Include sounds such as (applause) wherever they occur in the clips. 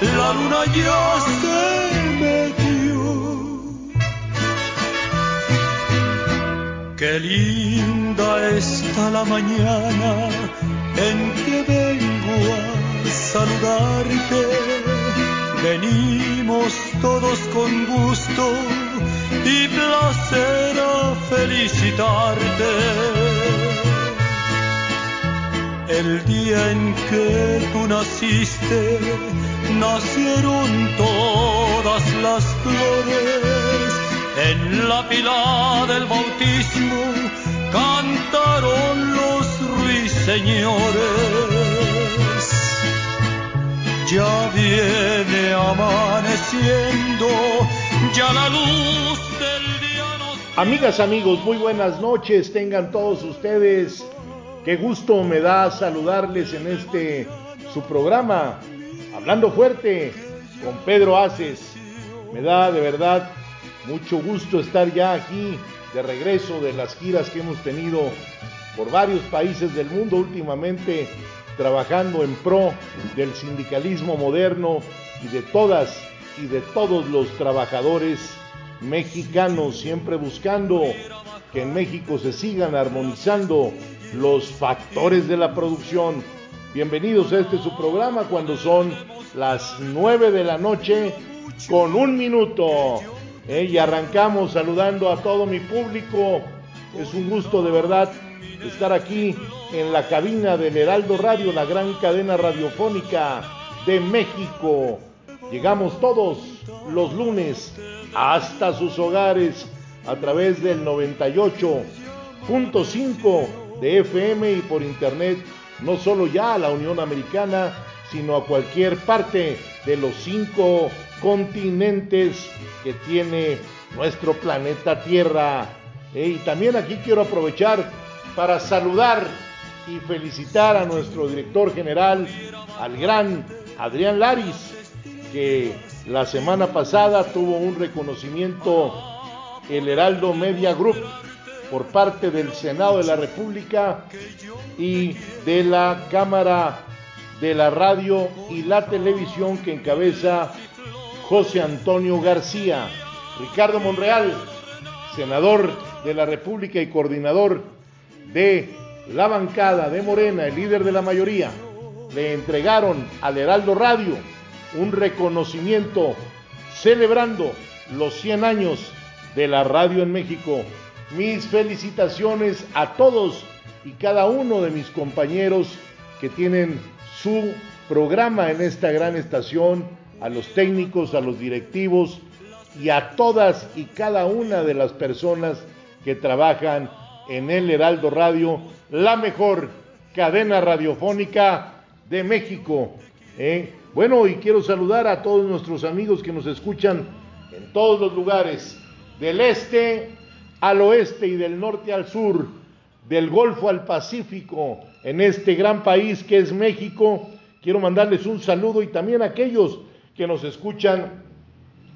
la luna ya se metió. Qué linda está la mañana en que vengo a saludarte. Venimos todos con gusto y placer a felicitarte. El día en que tú naciste, nacieron todas las flores. En la pila del bautismo cantaron los ruiseñores. Ya viene amaneciendo, ya la luz del día nos... Amigas, amigos, muy buenas noches. Tengan todos ustedes. Qué gusto me da saludarles en este su programa, Hablando Fuerte, con Pedro Aces. Me da de verdad mucho gusto estar ya aquí de regreso de las giras que hemos tenido por varios países del mundo últimamente, trabajando en pro del sindicalismo moderno y de todas y de todos los trabajadores mexicanos, siempre buscando que en México se sigan armonizando los factores de la producción. Bienvenidos a este su programa cuando son las 9 de la noche con un minuto. Eh, y arrancamos saludando a todo mi público. Es un gusto de verdad estar aquí en la cabina del Heraldo Radio, la gran cadena radiofónica de México. Llegamos todos los lunes hasta sus hogares a través del 98.5 de FM y por internet, no solo ya a la Unión Americana, sino a cualquier parte de los cinco continentes que tiene nuestro planeta Tierra. Eh, y también aquí quiero aprovechar para saludar y felicitar a nuestro director general, al gran Adrián Laris, que la semana pasada tuvo un reconocimiento el Heraldo Media Group por parte del Senado de la República y de la Cámara de la Radio y la Televisión que encabeza José Antonio García, Ricardo Monreal, senador de la República y coordinador de la bancada de Morena, el líder de la mayoría, le entregaron al Heraldo Radio un reconocimiento celebrando los 100 años de la radio en México. Mis felicitaciones a todos y cada uno de mis compañeros que tienen su programa en esta gran estación, a los técnicos, a los directivos y a todas y cada una de las personas que trabajan en el Heraldo Radio, la mejor cadena radiofónica de México. ¿eh? Bueno, y quiero saludar a todos nuestros amigos que nos escuchan en todos los lugares, del este al oeste y del norte al sur, del Golfo al Pacífico, en este gran país que es México. Quiero mandarles un saludo y también a aquellos que nos escuchan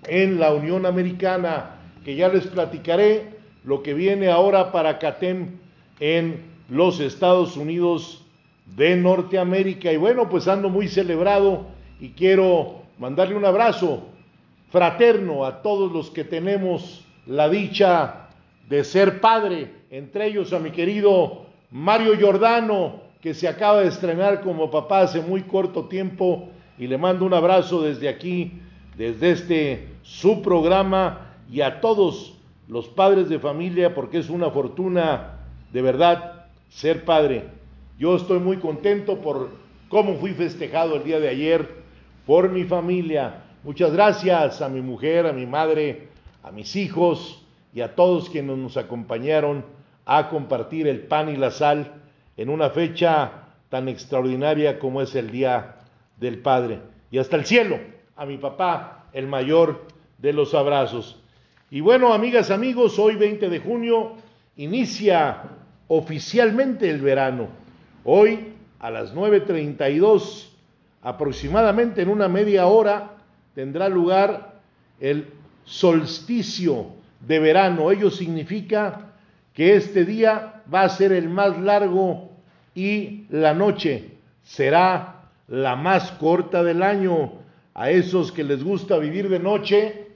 en la Unión Americana, que ya les platicaré lo que viene ahora para CATEM en los Estados Unidos de Norteamérica. Y bueno, pues ando muy celebrado y quiero mandarle un abrazo fraterno a todos los que tenemos la dicha de ser padre, entre ellos a mi querido Mario Giordano, que se acaba de estrenar como papá hace muy corto tiempo, y le mando un abrazo desde aquí, desde este su programa, y a todos los padres de familia, porque es una fortuna de verdad ser padre. Yo estoy muy contento por cómo fui festejado el día de ayer, por mi familia. Muchas gracias a mi mujer, a mi madre, a mis hijos y a todos quienes nos acompañaron a compartir el pan y la sal en una fecha tan extraordinaria como es el Día del Padre. Y hasta el cielo, a mi papá, el mayor de los abrazos. Y bueno, amigas, amigos, hoy 20 de junio inicia oficialmente el verano. Hoy a las 9.32 aproximadamente en una media hora tendrá lugar el solsticio de verano. Ello significa que este día va a ser el más largo y la noche será la más corta del año. A esos que les gusta vivir de noche,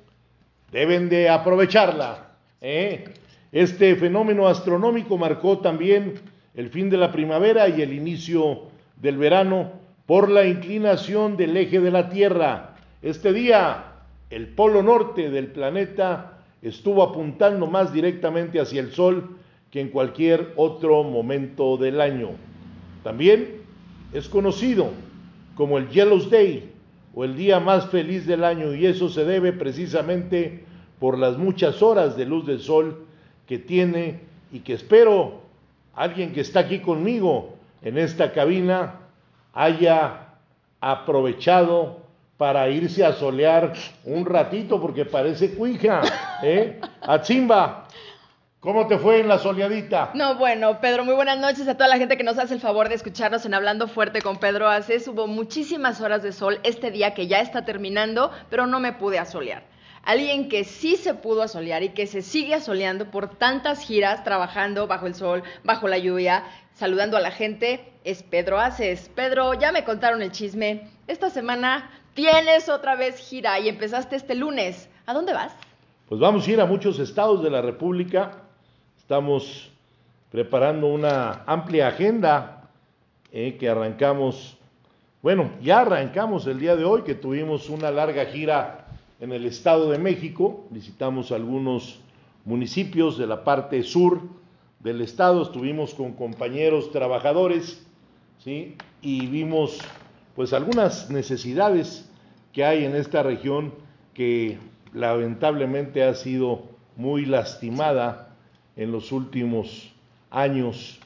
deben de aprovecharla. ¿eh? Este fenómeno astronómico marcó también el fin de la primavera y el inicio del verano por la inclinación del eje de la Tierra. Este día, el polo norte del planeta estuvo apuntando más directamente hacia el Sol que en cualquier otro momento del año. También es conocido como el Yellow's Day o el día más feliz del año y eso se debe precisamente por las muchas horas de luz del sol que tiene y que espero alguien que está aquí conmigo en esta cabina haya aprovechado para irse a solear un ratito porque parece cuija. ¿eh? Atzimba, ¿cómo te fue en la soleadita? No, bueno, Pedro, muy buenas noches a toda la gente que nos hace el favor de escucharnos en Hablando Fuerte con Pedro Aces. Hubo muchísimas horas de sol este día que ya está terminando, pero no me pude asolear. Alguien que sí se pudo asolear y que se sigue asoleando por tantas giras, trabajando bajo el sol, bajo la lluvia, saludando a la gente, es Pedro Aces. Pedro, ya me contaron el chisme. Esta semana tienes otra vez gira y empezaste este lunes. ¿A dónde vas? Pues vamos a ir a muchos estados de la República. Estamos preparando una amplia agenda eh, que arrancamos, bueno, ya arrancamos el día de hoy, que tuvimos una larga gira en el Estado de México, visitamos algunos municipios de la parte sur del estado, estuvimos con compañeros trabajadores, ¿sí? Y vimos pues algunas necesidades que hay en esta región que lamentablemente ha sido muy lastimada en los últimos años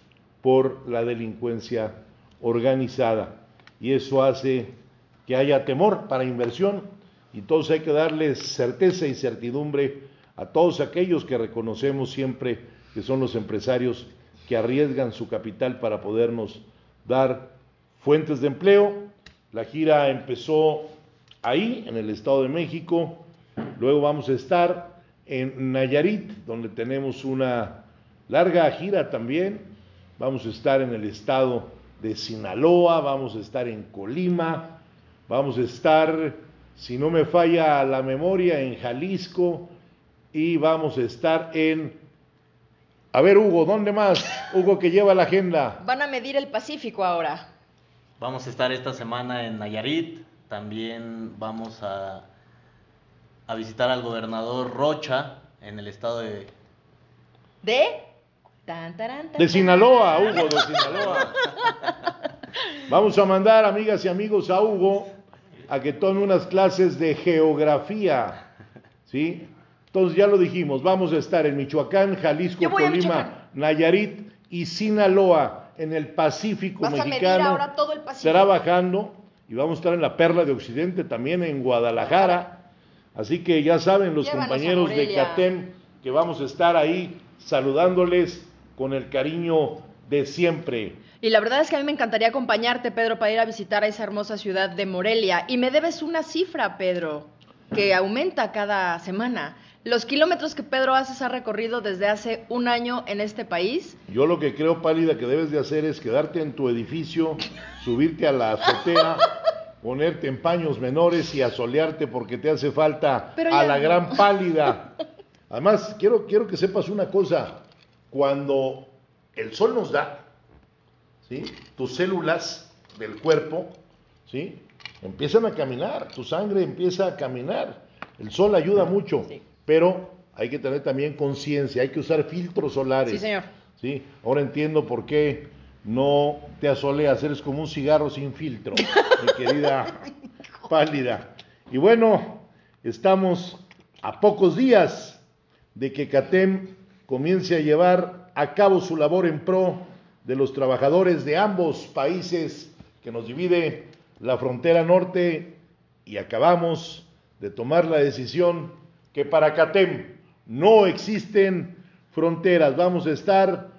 por la delincuencia organizada. Y eso hace que haya temor para inversión todos hay que darles certeza y certidumbre a todos aquellos que reconocemos siempre que son los empresarios que arriesgan su capital para podernos dar fuentes de empleo. La gira empezó ahí, en el Estado de México. Luego vamos a estar en Nayarit, donde tenemos una larga gira también. Vamos a estar en el estado de Sinaloa, vamos a estar en Colima, vamos a estar si no me falla la memoria, en Jalisco y vamos a estar en... A ver, Hugo, ¿dónde más? Hugo que lleva la agenda. Van a medir el Pacífico ahora. Vamos a estar esta semana en Nayarit, también vamos a, a visitar al gobernador Rocha en el estado de... ¿De? Tan, de Sinaloa, Hugo, de Sinaloa. (laughs) Vamos a mandar, amigas y amigos, a Hugo a que tome unas clases de geografía, ¿sí? Entonces ya lo dijimos, vamos a estar en Michoacán, Jalisco, Colima, Nayarit y Sinaloa, en el Pacífico ¿Vas mexicano. A ahora todo el Pacífico. Estará bajando y vamos a estar en la Perla de Occidente, también en Guadalajara. Así que ya saben los compañeros de CATEM que vamos a estar ahí saludándoles con el cariño de siempre. Y la verdad es que a mí me encantaría acompañarte, Pedro, para ir a visitar a esa hermosa ciudad de Morelia. Y me debes una cifra, Pedro, que aumenta cada semana. Los kilómetros que Pedro Haces ha recorrido desde hace un año en este país. Yo lo que creo, Pálida, que debes de hacer es quedarte en tu edificio, subirte a la azotea, (laughs) ponerte en paños menores y asolearte porque te hace falta a la gran pálida. (laughs) Además, quiero, quiero que sepas una cosa, cuando el sol nos da, ¿sí? tus células del cuerpo ¿sí? empiezan a caminar, tu sangre empieza a caminar. El sol ayuda mucho, pero hay que tener también conciencia, hay que usar filtros solares. Sí, señor. ¿sí? Ahora entiendo por qué no te asoleas, eres como un cigarro sin filtro, mi (laughs) querida pálida. Y bueno, estamos a pocos días de que CATEM comience a llevar a cabo su labor en pro de los trabajadores de ambos países que nos divide la frontera norte y acabamos de tomar la decisión que para CATEM no existen fronteras. Vamos a estar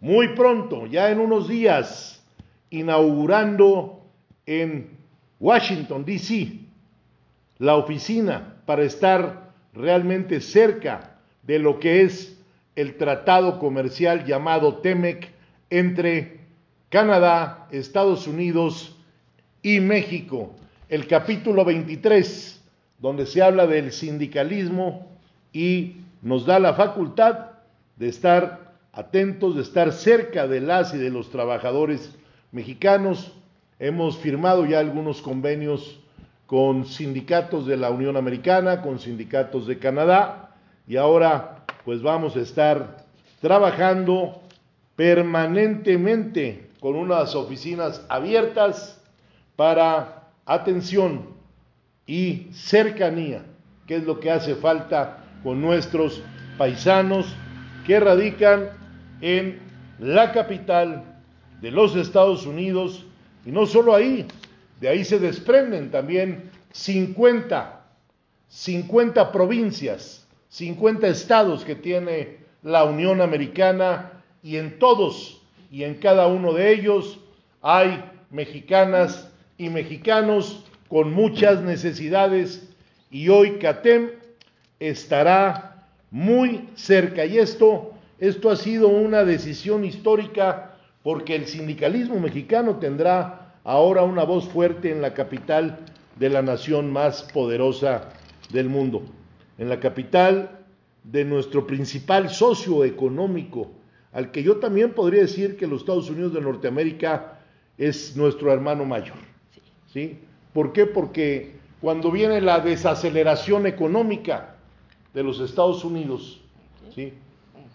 muy pronto, ya en unos días, inaugurando en Washington, D.C., la oficina para estar realmente cerca de lo que es el tratado comercial llamado TEMEC entre Canadá, Estados Unidos y México. El capítulo 23, donde se habla del sindicalismo y nos da la facultad de estar atentos, de estar cerca de las y de los trabajadores mexicanos. Hemos firmado ya algunos convenios con sindicatos de la Unión Americana, con sindicatos de Canadá y ahora pues vamos a estar trabajando permanentemente con unas oficinas abiertas para atención y cercanía, que es lo que hace falta con nuestros paisanos que radican en la capital de los Estados Unidos. Y no solo ahí, de ahí se desprenden también 50, 50 provincias, 50 estados que tiene la Unión Americana. Y en todos y en cada uno de ellos hay mexicanas y mexicanos con muchas necesidades. Y hoy CATEM estará muy cerca. Y esto esto ha sido una decisión histórica porque el sindicalismo mexicano tendrá ahora una voz fuerte en la capital de la nación más poderosa del mundo, en la capital de nuestro principal socio económico, al que yo también podría decir que los Estados Unidos de Norteamérica es nuestro hermano mayor. ¿Sí? ¿Por qué? Porque cuando viene la desaceleración económica de los Estados Unidos, ¿sí?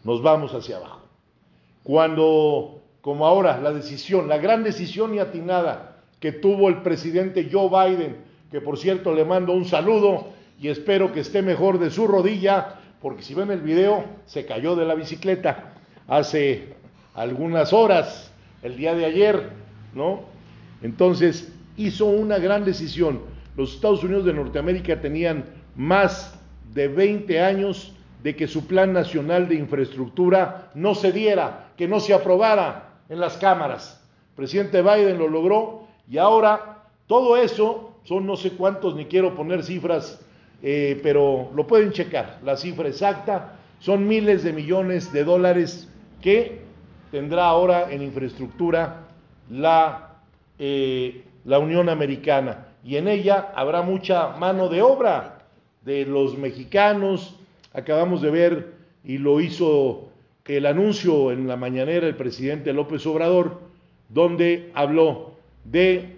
Nos vamos hacia abajo. Cuando, como ahora, la decisión, la gran decisión y atinada que tuvo el presidente Joe Biden, que por cierto le mando un saludo y espero que esté mejor de su rodilla, porque si ven el video, se cayó de la bicicleta hace algunas horas, el día de ayer, ¿no? Entonces hizo una gran decisión. Los Estados Unidos de Norteamérica tenían más de 20 años de que su plan nacional de infraestructura no se diera, que no se aprobara en las cámaras. El presidente Biden lo logró y ahora todo eso son no sé cuántos, ni quiero poner cifras, eh, pero lo pueden checar, la cifra exacta, son miles de millones de dólares que tendrá ahora en infraestructura la, eh, la Unión Americana. Y en ella habrá mucha mano de obra de los mexicanos, Acabamos de ver, y lo hizo el anuncio en la mañanera el presidente López Obrador, donde habló de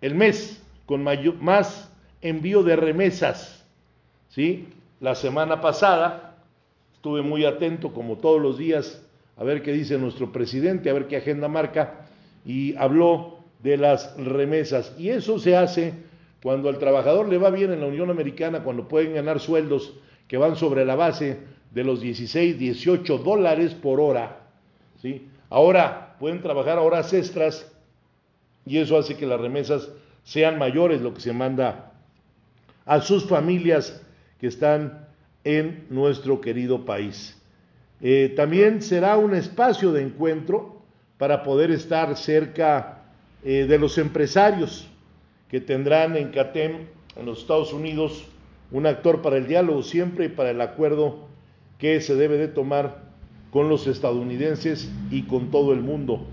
el mes con más envío de remesas. ¿sí? La semana pasada estuve muy atento, como todos los días, a ver qué dice nuestro presidente, a ver qué agenda marca, y habló de las remesas. Y eso se hace cuando al trabajador le va bien en la Unión Americana, cuando pueden ganar sueldos que van sobre la base de los 16, 18 dólares por hora. ¿sí? Ahora pueden trabajar horas extras y eso hace que las remesas sean mayores, lo que se manda a sus familias que están en nuestro querido país. Eh, también será un espacio de encuentro para poder estar cerca eh, de los empresarios que tendrán en CATEM, en los Estados Unidos, un actor para el diálogo siempre y para el acuerdo que se debe de tomar con los estadounidenses y con todo el mundo.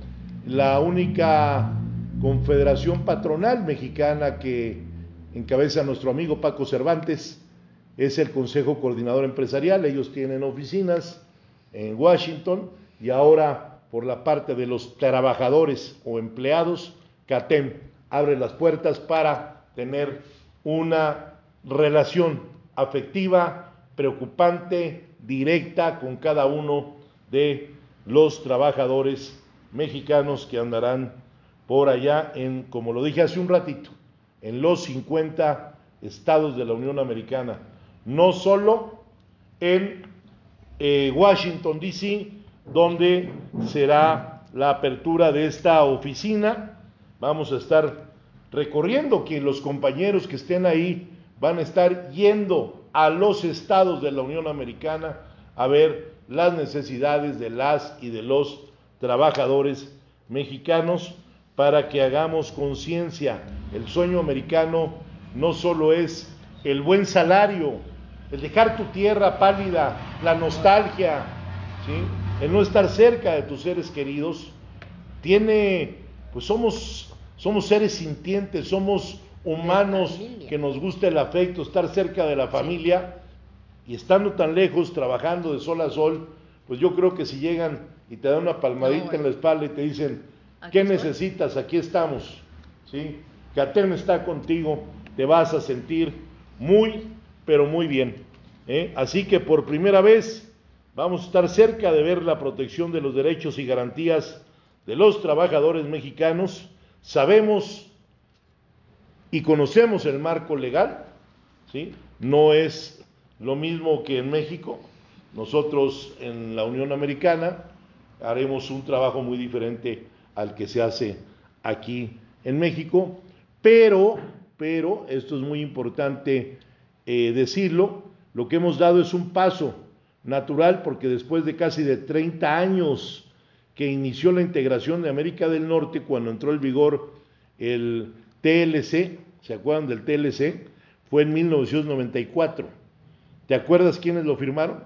La única confederación patronal mexicana que encabeza nuestro amigo Paco Cervantes es el Consejo Coordinador Empresarial, ellos tienen oficinas en Washington y ahora por la parte de los trabajadores o empleados, CATEM abre las puertas para tener una relación afectiva, preocupante, directa con cada uno de los trabajadores mexicanos que andarán por allá en, como lo dije hace un ratito, en los 50 estados de la Unión Americana, no solo en eh, Washington, D.C., donde será la apertura de esta oficina. Vamos a estar recorriendo que los compañeros que estén ahí van a estar yendo a los estados de la Unión Americana a ver las necesidades de las y de los trabajadores mexicanos para que hagamos conciencia. El sueño americano no solo es el buen salario, el dejar tu tierra pálida, la nostalgia, el no estar cerca de tus seres queridos, tiene, pues somos, somos seres sintientes, somos humanos que nos gusta el afecto, estar cerca de la familia y estando tan lejos, trabajando de sol a sol, pues yo creo que si llegan y te dan una palmadita en la espalda y te dicen, ¿qué necesitas? Aquí estamos, ¿sí? Catén está contigo, te vas a sentir muy, pero muy bien. ¿eh? Así que por primera vez vamos a estar cerca de ver la protección de los derechos y garantías de los trabajadores mexicanos. Sabemos y conocemos el marco legal, ¿sí? No es lo mismo que en México. Nosotros en la Unión Americana haremos un trabajo muy diferente al que se hace aquí en México, pero pero esto es muy importante eh, decirlo, lo que hemos dado es un paso natural porque después de casi de 30 años que inició la integración de América del Norte, cuando entró en vigor el TLC, ¿se acuerdan del TLC? Fue en 1994. ¿Te acuerdas quiénes lo firmaron?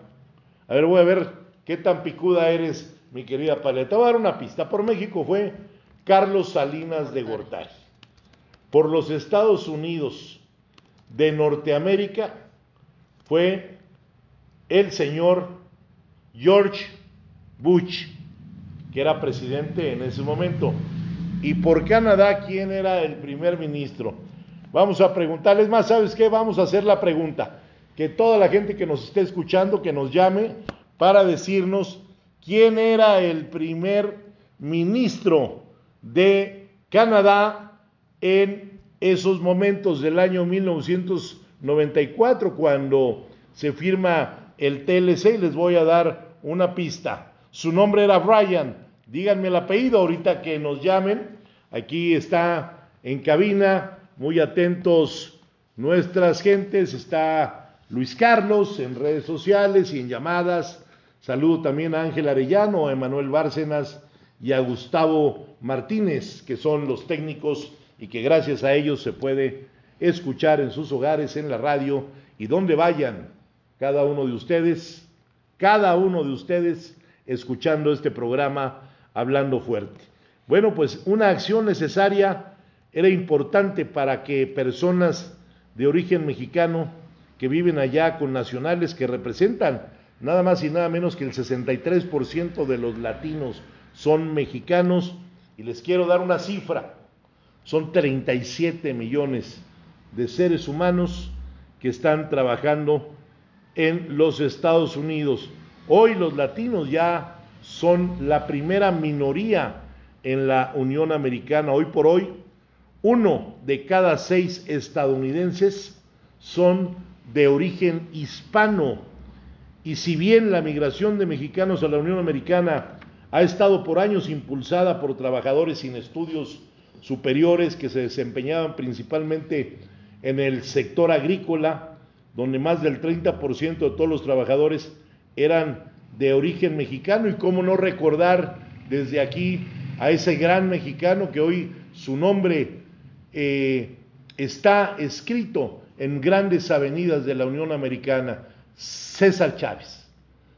A ver, voy a ver qué tan picuda eres, mi querida Paleta. voy a dar una pista. Por México fue Carlos Salinas de Gortari por los Estados Unidos de Norteamérica fue el señor George Bush, que era presidente en ese momento. Y por Canadá, ¿quién era el primer ministro? Vamos a preguntarles más, ¿sabes qué? Vamos a hacer la pregunta. Que toda la gente que nos esté escuchando, que nos llame para decirnos quién era el primer ministro de Canadá en esos momentos del año 1994, cuando se firma el TLC, y les voy a dar una pista. Su nombre era Brian, díganme el apellido ahorita que nos llamen. Aquí está en cabina, muy atentos nuestras gentes, está Luis Carlos en redes sociales y en llamadas. Saludo también a Ángel Arellano, a Emanuel Bárcenas y a Gustavo Martínez, que son los técnicos y que gracias a ellos se puede escuchar en sus hogares, en la radio y donde vayan cada uno de ustedes, cada uno de ustedes escuchando este programa hablando fuerte. Bueno, pues una acción necesaria era importante para que personas de origen mexicano que viven allá con nacionales que representan nada más y nada menos que el 63% de los latinos son mexicanos y les quiero dar una cifra. Son 37 millones de seres humanos que están trabajando en los Estados Unidos. Hoy los latinos ya son la primera minoría en la Unión Americana. Hoy por hoy, uno de cada seis estadounidenses son de origen hispano. Y si bien la migración de mexicanos a la Unión Americana ha estado por años impulsada por trabajadores sin estudios superiores que se desempeñaban principalmente en el sector agrícola, donde más del 30% de todos los trabajadores eran de origen mexicano y cómo no recordar desde aquí a ese gran mexicano que hoy su nombre eh, está escrito en grandes avenidas de la Unión Americana, César Chávez.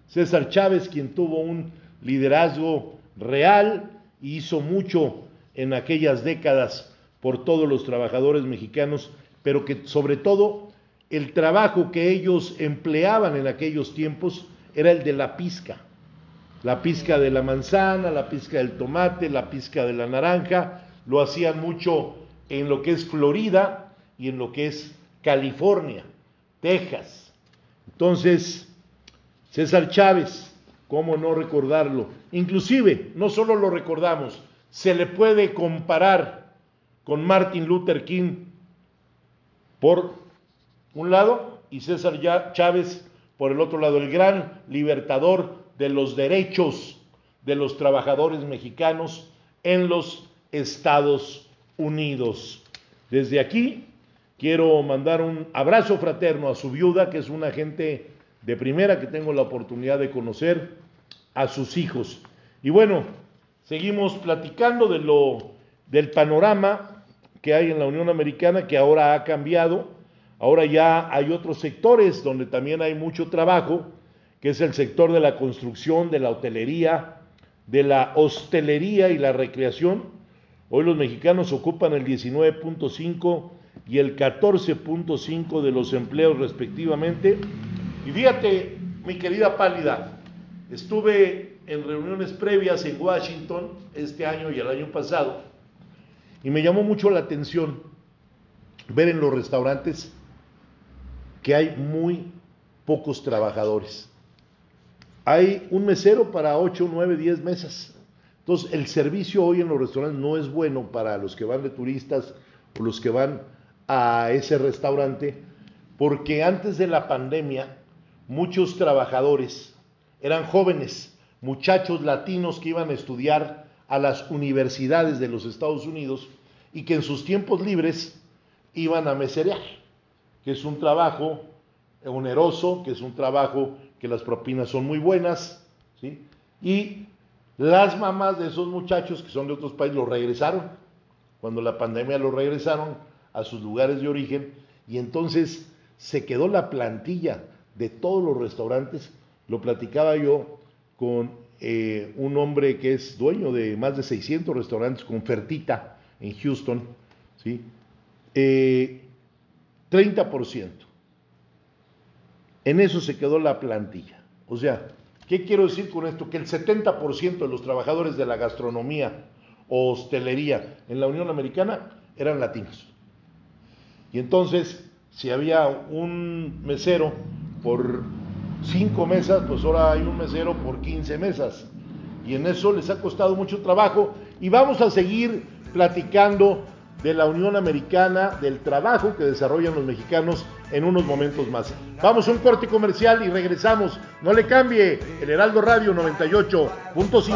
César Chávez, quien tuvo un liderazgo real y hizo mucho en aquellas décadas por todos los trabajadores mexicanos, pero que sobre todo el trabajo que ellos empleaban en aquellos tiempos era el de la pizca. La pizca de la manzana, la pizca del tomate, la pizca de la naranja, lo hacían mucho en lo que es Florida y en lo que es California, Texas. Entonces, César Chávez, ¿cómo no recordarlo? Inclusive, no solo lo recordamos, se le puede comparar con Martin Luther King por un lado y César Chávez por el otro lado, el gran libertador de los derechos de los trabajadores mexicanos en los Estados Unidos. Desde aquí quiero mandar un abrazo fraterno a su viuda, que es una gente de primera que tengo la oportunidad de conocer, a sus hijos. Y bueno, seguimos platicando de lo del panorama que hay en la Unión Americana que ahora ha cambiado. Ahora ya hay otros sectores donde también hay mucho trabajo, que es el sector de la construcción, de la hotelería, de la hostelería y la recreación. Hoy los mexicanos ocupan el 19.5 y el 14.5 de los empleos respectivamente. Y fíjate, mi querida Pálida, estuve en reuniones previas en Washington este año y el año pasado y me llamó mucho la atención ver en los restaurantes que hay muy pocos trabajadores. Hay un mesero para 8, 9, 10 mesas. Entonces, el servicio hoy en los restaurantes no es bueno para los que van de turistas o los que van a ese restaurante, porque antes de la pandemia muchos trabajadores eran jóvenes, muchachos latinos que iban a estudiar a las universidades de los Estados Unidos y que en sus tiempos libres iban a meserear que es un trabajo oneroso, que es un trabajo que las propinas son muy buenas, ¿sí? Y las mamás de esos muchachos que son de otros países lo regresaron, cuando la pandemia lo regresaron a sus lugares de origen y entonces se quedó la plantilla de todos los restaurantes. Lo platicaba yo con eh, un hombre que es dueño de más de 600 restaurantes con Fertita en Houston, ¿sí? Eh, 30%. En eso se quedó la plantilla. O sea, ¿qué quiero decir con esto? Que el 70% de los trabajadores de la gastronomía o hostelería en la Unión Americana eran latinos. Y entonces, si había un mesero por cinco mesas, pues ahora hay un mesero por 15 mesas. Y en eso les ha costado mucho trabajo. Y vamos a seguir platicando de la Unión Americana, del trabajo que desarrollan los mexicanos en unos momentos más. Vamos a un corte comercial y regresamos. No le cambie, el Heraldo Radio 98.5.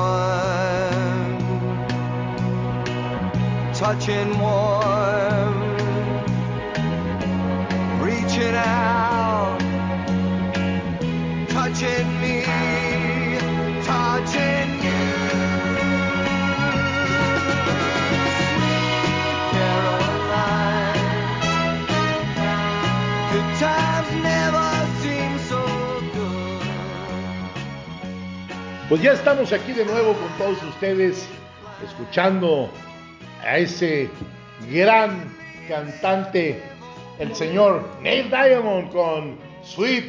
touching warm, reaching out, touching me, touching you. Seem so good. Pues ya estamos aquí de nuevo con todos ustedes, escuchando a ese gran cantante, el señor Neil Diamond con Sweet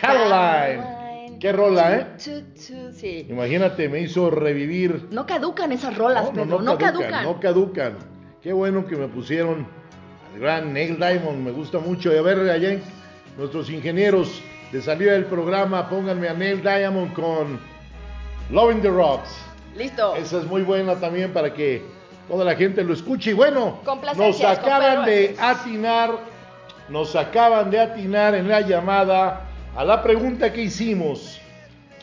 Caroline. Qué rola, ¿eh? Sí. Imagínate, me hizo revivir. No caducan esas rolas, Pedro, no, caducan. No caducan. Qué bueno que me pusieron al gran Neil Diamond, me gusta mucho. Y a ver, allá en- nuestros ingenieros de salida del programa, pónganme a Neil Diamond con Loving the Rocks. Listo. Esa es muy buena también para que toda la gente lo escuche. Y bueno, nos acaban de atinar, nos acaban de atinar en la llamada a la pregunta que hicimos.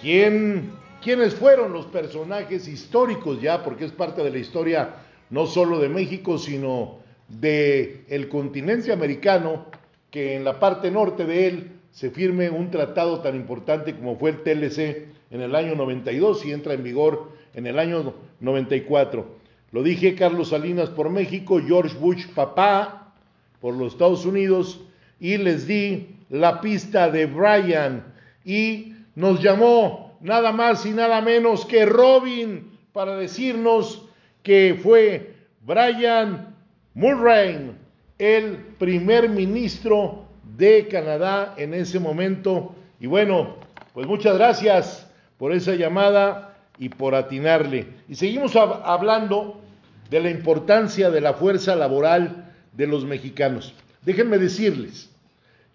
¿Quién, ¿Quiénes fueron los personajes históricos ya? Porque es parte de la historia no solo de México, sino de el continente americano, que en la parte norte de él se firme un tratado tan importante como fue el TLC en el año 92 y entra en vigor en el año 94. Lo dije Carlos Salinas por México, George Bush papá por los Estados Unidos y les di la pista de Brian y nos llamó nada más y nada menos que Robin para decirnos que fue Brian Mulroney, el primer ministro de Canadá en ese momento. Y bueno, pues muchas gracias por esa llamada y por atinarle. Y seguimos hab- hablando de la importancia de la fuerza laboral de los mexicanos. Déjenme decirles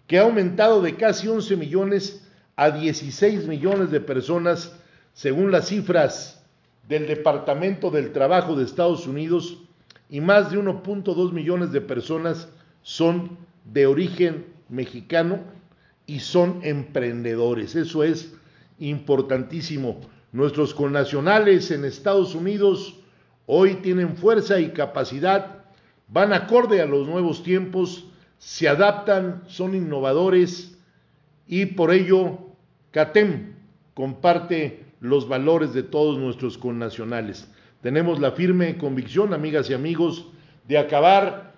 que ha aumentado de casi 11 millones a 16 millones de personas, según las cifras del Departamento del Trabajo de Estados Unidos, y más de 1.2 millones de personas son de origen mexicano y son emprendedores. Eso es importantísimo. Nuestros connacionales en Estados Unidos hoy tienen fuerza y capacidad, van acorde a los nuevos tiempos, se adaptan, son innovadores y por ello CATEM comparte los valores de todos nuestros connacionales. Tenemos la firme convicción, amigas y amigos, de acabar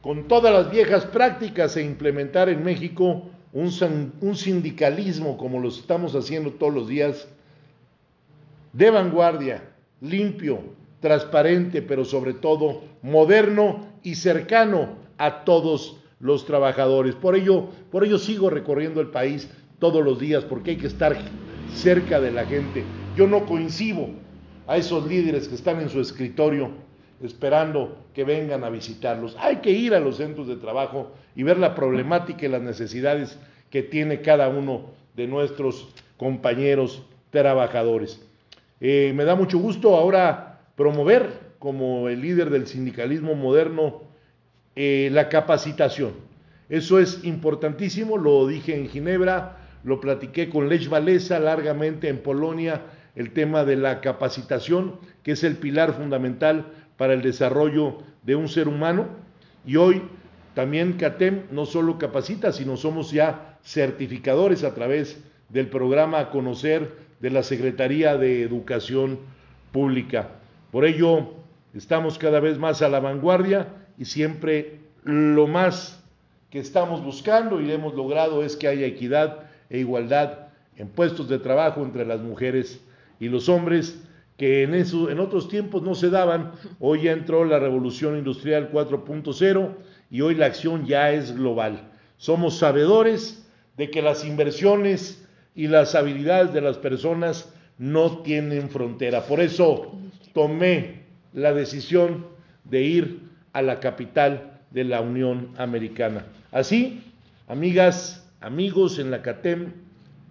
con todas las viejas prácticas e implementar en México un, un sindicalismo como lo estamos haciendo todos los días, de vanguardia, limpio, transparente, pero sobre todo moderno y cercano a todos los trabajadores. Por ello, por ello sigo recorriendo el país todos los días porque hay que estar cerca de la gente. Yo no coincido a esos líderes que están en su escritorio esperando que vengan a visitarlos. Hay que ir a los centros de trabajo y ver la problemática y las necesidades que tiene cada uno de nuestros compañeros trabajadores. Eh, me da mucho gusto ahora promover como el líder del sindicalismo moderno eh, la capacitación. Eso es importantísimo, lo dije en Ginebra, lo platiqué con Lech Walesa largamente en Polonia, el tema de la capacitación, que es el pilar fundamental para el desarrollo de un ser humano. Y hoy también CATEM no solo capacita, sino somos ya certificadores a través del programa Conocer de la Secretaría de Educación Pública. Por ello, estamos cada vez más a la vanguardia y siempre lo más que estamos buscando y hemos logrado es que haya equidad e igualdad en puestos de trabajo entre las mujeres y los hombres que en, eso, en otros tiempos no se daban. Hoy ya entró la revolución industrial 4.0 y hoy la acción ya es global. Somos sabedores de que las inversiones y las habilidades de las personas no tienen frontera. Por eso tomé la decisión de ir a la capital de la Unión Americana. Así, amigas, amigos en la CATEM,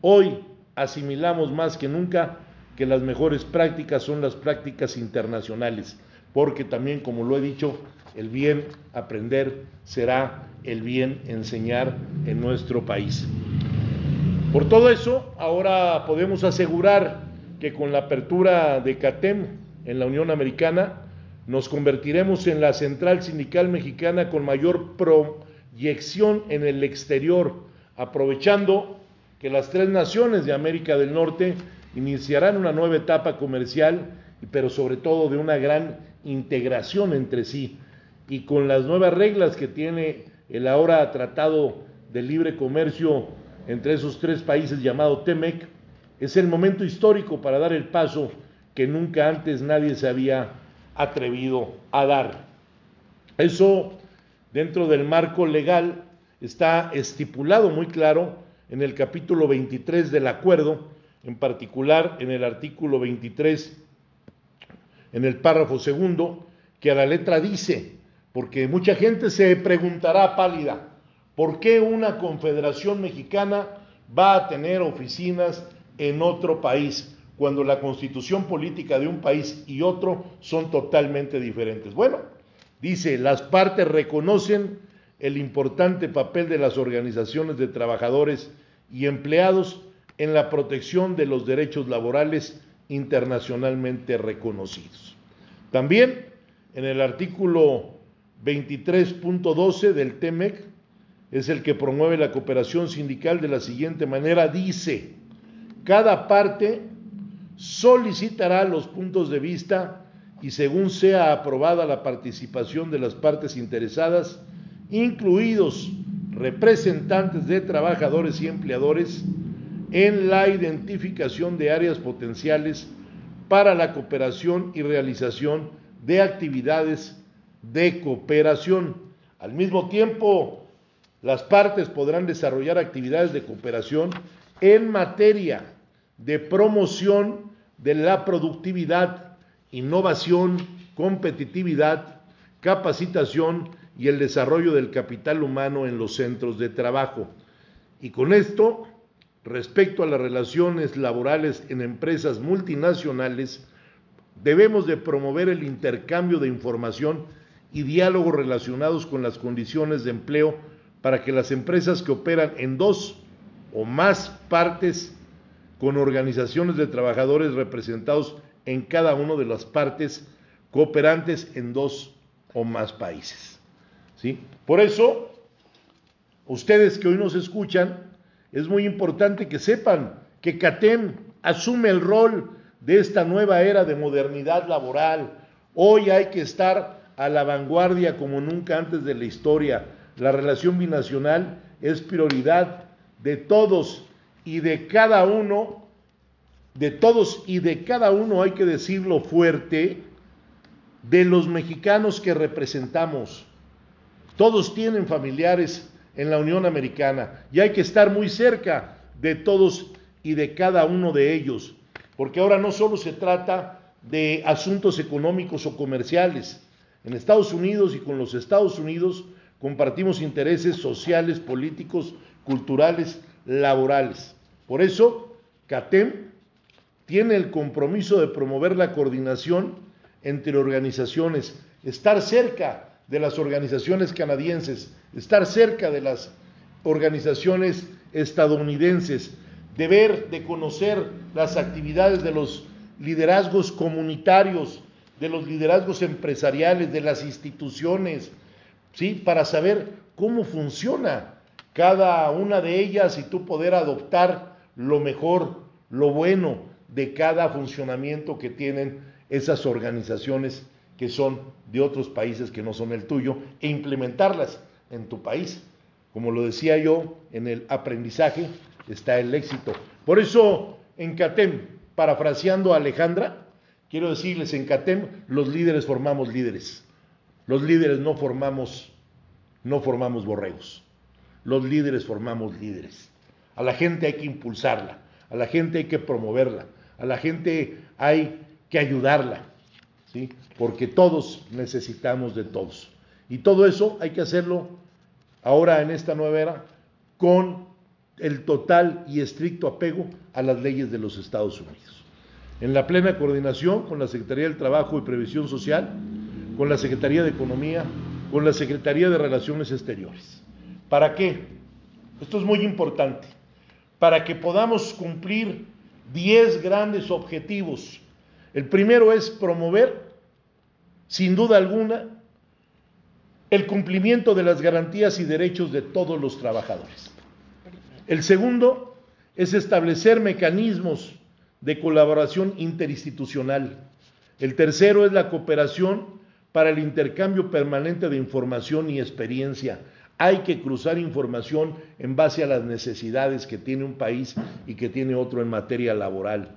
hoy asimilamos más que nunca que las mejores prácticas son las prácticas internacionales, porque también, como lo he dicho, el bien aprender será el bien enseñar en nuestro país. Por todo eso, ahora podemos asegurar que con la apertura de CATEM en la Unión Americana, nos convertiremos en la central sindical mexicana con mayor proyección en el exterior, aprovechando que las tres naciones de América del Norte iniciarán una nueva etapa comercial, pero sobre todo de una gran integración entre sí. Y con las nuevas reglas que tiene el ahora Tratado de Libre Comercio entre esos tres países llamado TEMEC, es el momento histórico para dar el paso que nunca antes nadie se había atrevido a dar. Eso dentro del marco legal está estipulado muy claro en el capítulo 23 del acuerdo, en particular en el artículo 23, en el párrafo segundo, que a la letra dice, porque mucha gente se preguntará pálida, ¿por qué una confederación mexicana va a tener oficinas en otro país? cuando la constitución política de un país y otro son totalmente diferentes. Bueno, dice, las partes reconocen el importante papel de las organizaciones de trabajadores y empleados en la protección de los derechos laborales internacionalmente reconocidos. También en el artículo 23.12 del TEMEC es el que promueve la cooperación sindical de la siguiente manera, dice, cada parte solicitará los puntos de vista y según sea aprobada la participación de las partes interesadas, incluidos representantes de trabajadores y empleadores, en la identificación de áreas potenciales para la cooperación y realización de actividades de cooperación. Al mismo tiempo, las partes podrán desarrollar actividades de cooperación en materia de promoción de la productividad, innovación, competitividad, capacitación y el desarrollo del capital humano en los centros de trabajo. Y con esto, respecto a las relaciones laborales en empresas multinacionales, debemos de promover el intercambio de información y diálogos relacionados con las condiciones de empleo para que las empresas que operan en dos o más partes con organizaciones de trabajadores representados en cada una de las partes cooperantes en dos o más países. ¿sí? Por eso, ustedes que hoy nos escuchan, es muy importante que sepan que CATEM asume el rol de esta nueva era de modernidad laboral. Hoy hay que estar a la vanguardia como nunca antes de la historia. La relación binacional es prioridad de todos y de cada uno, de todos y de cada uno hay que decirlo fuerte, de los mexicanos que representamos. Todos tienen familiares en la Unión Americana y hay que estar muy cerca de todos y de cada uno de ellos, porque ahora no solo se trata de asuntos económicos o comerciales. En Estados Unidos y con los Estados Unidos compartimos intereses sociales, políticos, culturales, laborales. Por eso, CATEM tiene el compromiso de promover la coordinación entre organizaciones, estar cerca de las organizaciones canadienses, estar cerca de las organizaciones estadounidenses, de ver, de conocer las actividades de los liderazgos comunitarios, de los liderazgos empresariales, de las instituciones, ¿sí? Para saber cómo funciona cada una de ellas y tú poder adoptar lo mejor, lo bueno de cada funcionamiento que tienen esas organizaciones que son de otros países que no son el tuyo e implementarlas en tu país. Como lo decía yo, en el aprendizaje está el éxito. Por eso, en CATEM, parafraseando a Alejandra, quiero decirles, en CATEM los líderes formamos líderes. Los líderes no formamos, no formamos borregos. Los líderes formamos líderes. A la gente hay que impulsarla, a la gente hay que promoverla, a la gente hay que ayudarla, ¿sí? porque todos necesitamos de todos. Y todo eso hay que hacerlo ahora en esta nueva era con el total y estricto apego a las leyes de los Estados Unidos. En la plena coordinación con la Secretaría del Trabajo y Previsión Social, con la Secretaría de Economía, con la Secretaría de Relaciones Exteriores. ¿Para qué? Esto es muy importante. Para que podamos cumplir 10 grandes objetivos. El primero es promover, sin duda alguna, el cumplimiento de las garantías y derechos de todos los trabajadores. El segundo es establecer mecanismos de colaboración interinstitucional. El tercero es la cooperación para el intercambio permanente de información y experiencia. Hay que cruzar información en base a las necesidades que tiene un país y que tiene otro en materia laboral.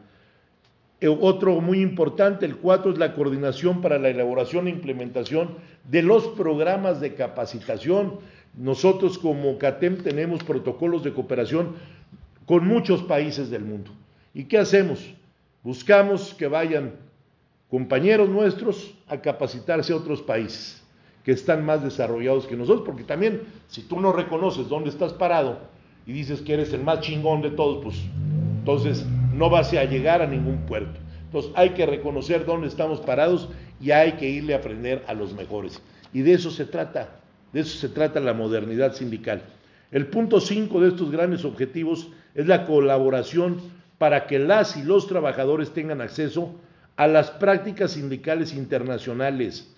Eh, otro muy importante, el cuatro, es la coordinación para la elaboración e implementación de los programas de capacitación. Nosotros como CATEM tenemos protocolos de cooperación con muchos países del mundo. ¿Y qué hacemos? Buscamos que vayan compañeros nuestros a capacitarse a otros países que están más desarrollados que nosotros, porque también si tú no reconoces dónde estás parado y dices que eres el más chingón de todos, pues entonces no vas a llegar a ningún puerto. Entonces hay que reconocer dónde estamos parados y hay que irle a aprender a los mejores. Y de eso se trata, de eso se trata la modernidad sindical. El punto 5 de estos grandes objetivos es la colaboración para que las y los trabajadores tengan acceso a las prácticas sindicales internacionales.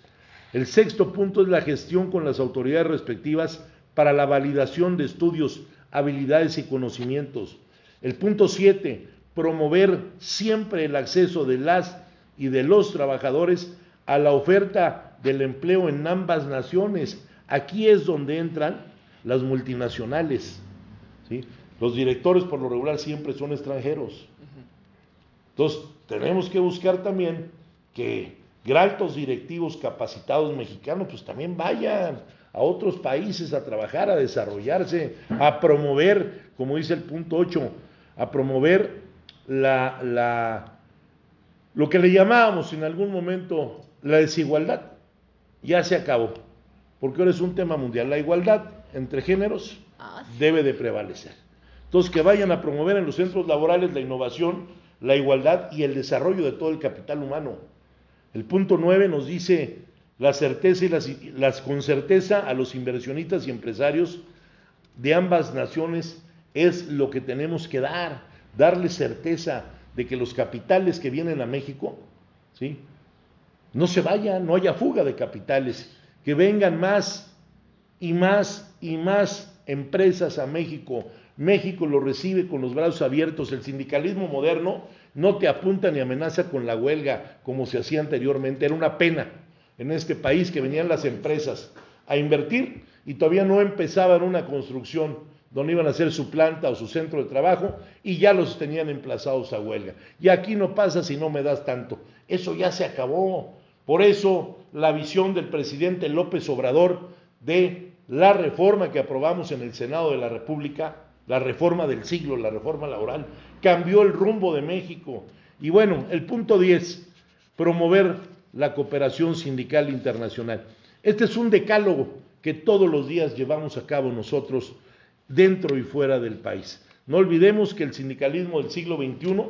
El sexto punto es la gestión con las autoridades respectivas para la validación de estudios, habilidades y conocimientos. El punto 7, promover siempre el acceso de las y de los trabajadores a la oferta del empleo en ambas naciones. Aquí es donde entran las multinacionales. Los directores por lo regular siempre son extranjeros. Entonces, tenemos que buscar también que altos directivos capacitados mexicanos pues también vayan a otros países a trabajar, a desarrollarse, a promover, como dice el punto 8, a promover la, la, lo que le llamábamos en algún momento la desigualdad. Ya se acabó, porque ahora es un tema mundial. La igualdad entre géneros ah, debe de prevalecer. Entonces, que vayan a promover en los centros laborales la innovación, la igualdad y el desarrollo de todo el capital humano. El punto 9 nos dice la certeza y las, las, con certeza a los inversionistas y empresarios de ambas naciones es lo que tenemos que dar darle certeza de que los capitales que vienen a México, ¿sí? No se vayan, no haya fuga de capitales, que vengan más y más y más empresas a México. México lo recibe con los brazos abiertos. El sindicalismo moderno no te apunta ni amenaza con la huelga como se hacía anteriormente. Era una pena en este país que venían las empresas a invertir y todavía no empezaban una construcción donde iban a hacer su planta o su centro de trabajo y ya los tenían emplazados a huelga. Y aquí no pasa si no me das tanto. Eso ya se acabó. Por eso la visión del presidente López Obrador de la reforma que aprobamos en el Senado de la República, la reforma del siglo, la reforma laboral, cambió el rumbo de México. Y bueno, el punto 10, promover la cooperación sindical internacional. Este es un decálogo que todos los días llevamos a cabo nosotros dentro y fuera del país. No olvidemos que el sindicalismo del siglo XXI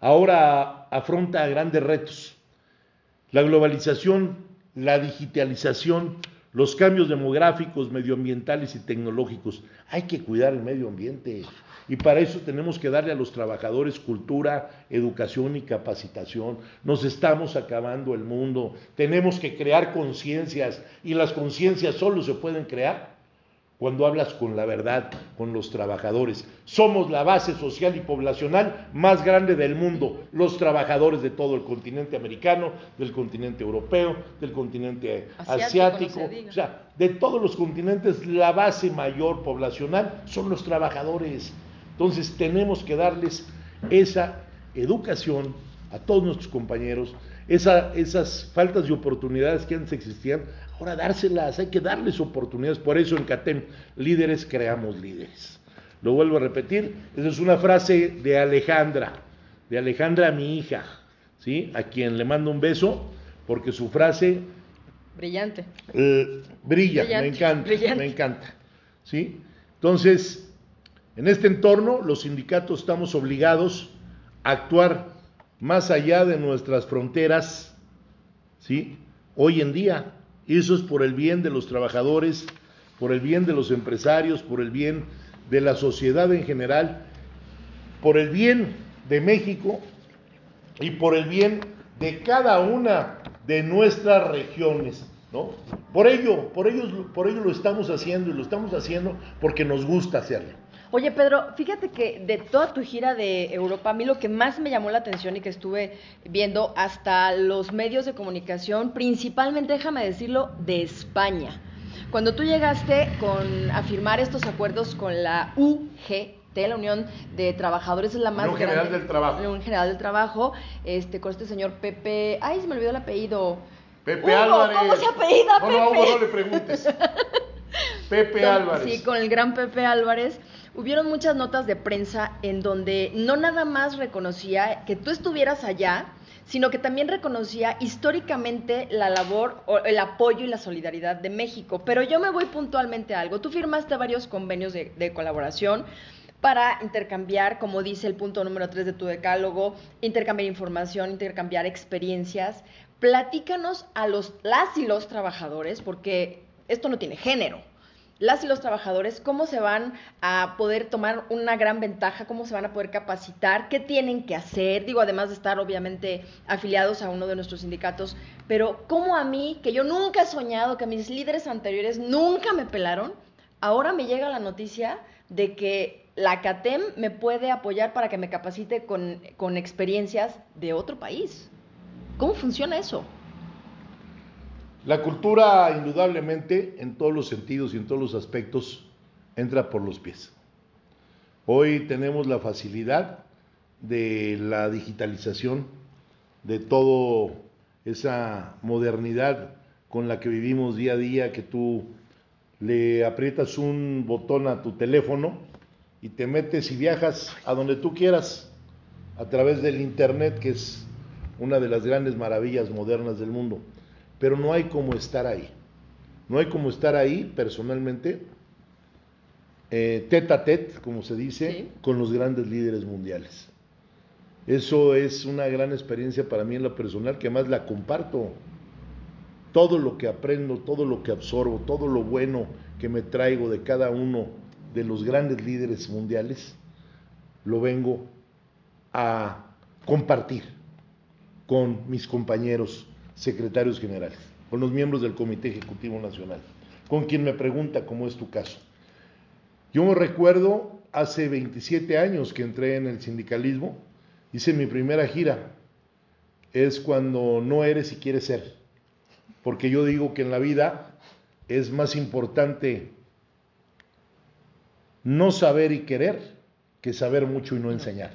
ahora afronta grandes retos. La globalización, la digitalización, los cambios demográficos, medioambientales y tecnológicos. Hay que cuidar el medio ambiente. Y para eso tenemos que darle a los trabajadores cultura, educación y capacitación. Nos estamos acabando el mundo. Tenemos que crear conciencias y las conciencias solo se pueden crear cuando hablas con la verdad, con los trabajadores. Somos la base social y poblacional más grande del mundo, los trabajadores de todo el continente americano, del continente europeo, del continente asiático, o sea, de todos los continentes, la base mayor poblacional son los trabajadores. Entonces tenemos que darles esa educación a todos nuestros compañeros, esas faltas de oportunidades que antes existían, ahora dárselas, hay que darles oportunidades. Por eso en CATEM, líderes creamos líderes. Lo vuelvo a repetir, esa es una frase de Alejandra, de Alejandra mi hija, ¿sí? A quien le mando un beso, porque su frase... Brillante. Eh, brilla, me encanta, me encanta, ¿sí? Entonces, en este entorno, los sindicatos estamos obligados a actuar más allá de nuestras fronteras, ¿sí? Hoy en día, eso es por el bien de los trabajadores, por el bien de los empresarios, por el bien de la sociedad en general, por el bien de México y por el bien de cada una de nuestras regiones, ¿no? Por ello, por ello, por ello lo estamos haciendo y lo estamos haciendo porque nos gusta hacerlo. Oye, Pedro, fíjate que de toda tu gira de Europa, a mí lo que más me llamó la atención y que estuve viendo hasta los medios de comunicación, principalmente, déjame decirlo, de España. Cuando tú llegaste con, a firmar estos acuerdos con la UGT, la Unión de Trabajadores es la más Unión General del Trabajo. Unión General del Trabajo, este, con este señor Pepe, ay, se me olvidó el apellido. Pepe Álvarez. ¿Cómo se apellida Pepe? No, no, no le preguntes. (laughs) Pepe Álvarez. Sí, con el gran Pepe Álvarez hubieron muchas notas de prensa en donde no nada más reconocía que tú estuvieras allá, sino que también reconocía históricamente la labor, el apoyo y la solidaridad de México. Pero yo me voy puntualmente a algo. Tú firmaste varios convenios de, de colaboración para intercambiar, como dice el punto número 3 de tu decálogo, intercambiar información, intercambiar experiencias. Platícanos a los, las y los trabajadores, porque esto no tiene género las y los trabajadores, cómo se van a poder tomar una gran ventaja, cómo se van a poder capacitar, qué tienen que hacer, digo, además de estar obviamente afiliados a uno de nuestros sindicatos, pero cómo a mí, que yo nunca he soñado, que mis líderes anteriores nunca me pelaron, ahora me llega la noticia de que la CATEM me puede apoyar para que me capacite con, con experiencias de otro país. ¿Cómo funciona eso? La cultura, indudablemente, en todos los sentidos y en todos los aspectos, entra por los pies. Hoy tenemos la facilidad de la digitalización, de toda esa modernidad con la que vivimos día a día, que tú le aprietas un botón a tu teléfono y te metes y viajas a donde tú quieras a través del Internet, que es una de las grandes maravillas modernas del mundo pero no hay como estar ahí. No hay como estar ahí personalmente, eh, tete a tete, como se dice, con los grandes líderes mundiales. Eso es una gran experiencia para mí en lo personal, que más la comparto. Todo lo que aprendo, todo lo que absorbo, todo lo bueno que me traigo de cada uno de los grandes líderes mundiales, lo vengo a compartir con mis compañeros secretarios generales, con los miembros del Comité Ejecutivo Nacional, con quien me pregunta cómo es tu caso. Yo me recuerdo hace 27 años que entré en el sindicalismo, hice mi primera gira, es cuando no eres y quieres ser, porque yo digo que en la vida es más importante no saber y querer que saber mucho y no enseñar.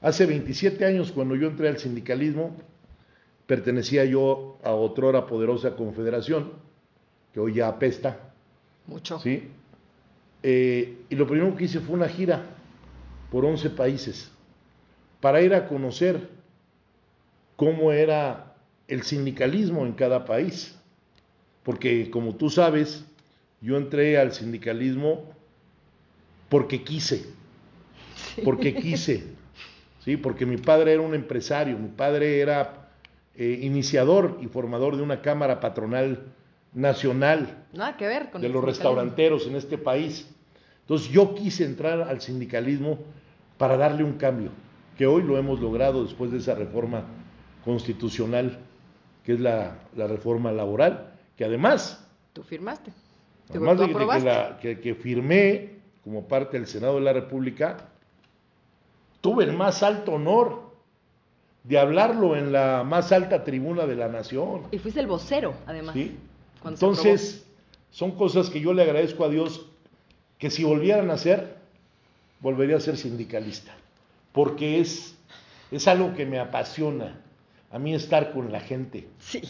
Hace 27 años cuando yo entré al sindicalismo, pertenecía yo a otrora poderosa confederación, que hoy ya apesta. Mucho. ¿sí? Eh, y lo primero que hice fue una gira por 11 países para ir a conocer cómo era el sindicalismo en cada país. Porque como tú sabes, yo entré al sindicalismo porque quise, porque quise, ¿sí? porque mi padre era un empresario, mi padre era eh, iniciador y formador de una cámara patronal nacional Nada que ver con de los restauranteros en este país. Entonces yo quise entrar al sindicalismo para darle un cambio, que hoy lo hemos logrado después de esa reforma constitucional, que es la, la reforma laboral, que además, Tú firmaste. Además tú de que- de que, aprobaste. la- que- que firmé como parte del Senado de la República, tuve el más alto honor de hablarlo en la más alta tribuna de la nación. Y fuiste el vocero, además. ¿sí? Entonces, son cosas que yo le agradezco a Dios que si volvieran a hacer, volvería a ser sindicalista, porque es, es algo que me apasiona, a mí estar con la gente, Sí.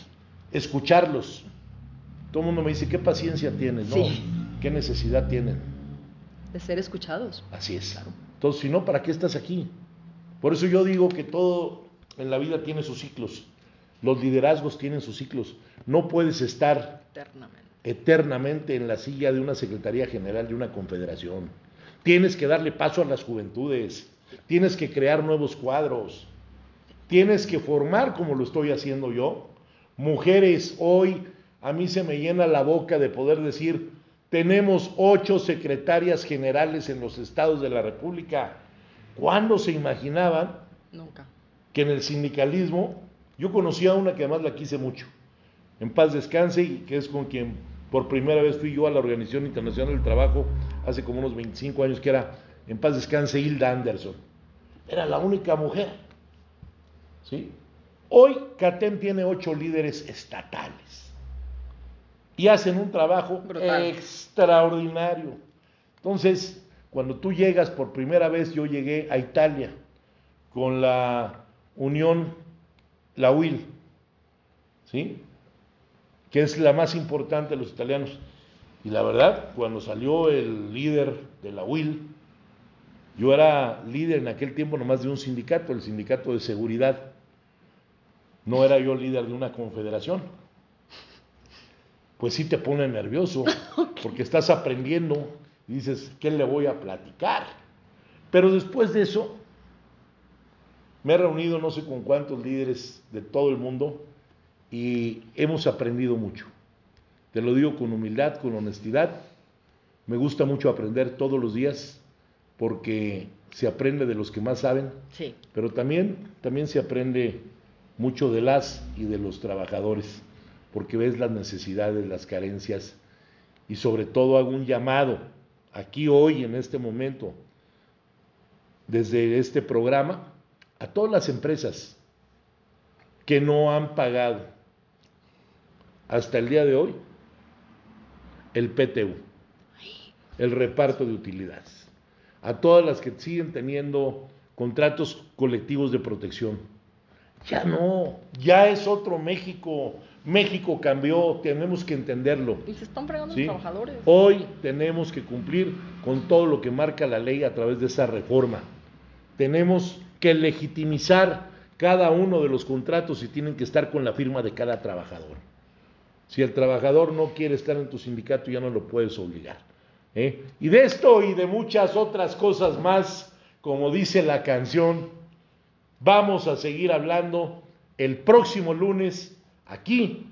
escucharlos. Todo el mundo me dice, ¿qué paciencia tienes? No, Sí. ¿qué necesidad tienen? De ser escuchados. Así es. Entonces, si no, ¿para qué estás aquí? Por eso yo digo que todo en la vida tiene sus ciclos. Los liderazgos tienen sus ciclos. No puedes estar Eternamente. eternamente en la silla de una Secretaría General de una confederación. Tienes que darle paso a las juventudes, tienes que crear nuevos cuadros, tienes que formar como lo estoy haciendo yo. Mujeres, hoy a mí se me llena la boca de poder decir, tenemos ocho secretarias generales en los estados de la República. ¿Cuándo se imaginaban Nunca. Que en el sindicalismo, yo conocí a una que además la quise mucho, en paz descanse, y que es con quien por primera vez fui yo a la Organización Internacional del Trabajo hace como unos 25 años, que era en paz descanse Hilda Anderson. Era la única mujer. ¿sí? Hoy CATEM tiene ocho líderes estatales y hacen un trabajo Brutal. extraordinario. Entonces, cuando tú llegas por primera vez, yo llegué a Italia con la Unión, la UIL, ¿sí? que es la más importante de los italianos. Y la verdad, cuando salió el líder de la UIL, yo era líder en aquel tiempo nomás de un sindicato, el sindicato de seguridad. No era yo líder de una confederación. Pues sí te pone nervioso, (laughs) porque estás aprendiendo y dices, ¿qué le voy a platicar? Pero después de eso, me he reunido no sé con cuántos líderes de todo el mundo y hemos aprendido mucho. Te lo digo con humildad, con honestidad. Me gusta mucho aprender todos los días porque se aprende de los que más saben, Sí. pero también, también se aprende mucho de las y de los trabajadores, porque ves las necesidades, las carencias y sobre todo hago un llamado aquí hoy, en este momento, desde este programa, a todas las empresas que no han pagado hasta el día de hoy el PTU, el reparto de utilidades, a todas las que siguen teniendo contratos colectivos de protección. Ya no, ya es otro México. México cambió, tenemos que entenderlo. Y se están fregando ¿sí? los trabajadores. Hoy tenemos que cumplir con todo lo que marca la ley a través de esa reforma. Tenemos que legitimizar cada uno de los contratos y tienen que estar con la firma de cada trabajador. Si el trabajador no quiere estar en tu sindicato, ya no lo puedes obligar. ¿eh? Y de esto y de muchas otras cosas más, como dice la canción, vamos a seguir hablando el próximo lunes aquí,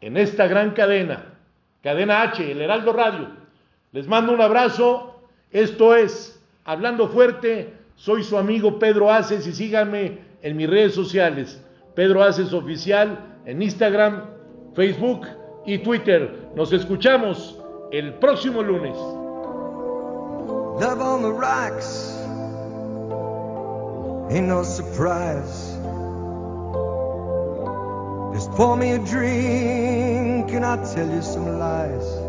en esta gran cadena, cadena H, el Heraldo Radio. Les mando un abrazo. Esto es Hablando Fuerte. Soy su amigo Pedro Aces y síganme en mis redes sociales. Pedro Aces Oficial en Instagram, Facebook y Twitter. Nos escuchamos el próximo lunes. Love on the rocks no surprise. Me a tell you some lies.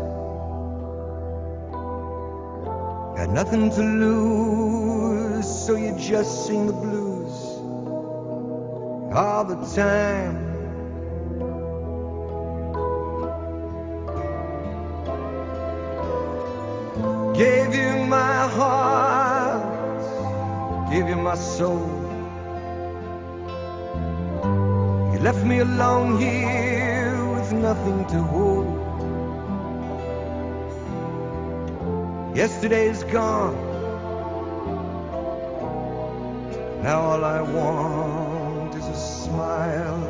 Got nothing to lose, so you just sing the blues all the time. Gave you my heart, gave you my soul. You left me alone here with nothing to hold. Yesterday's gone. Now all I want is a smile.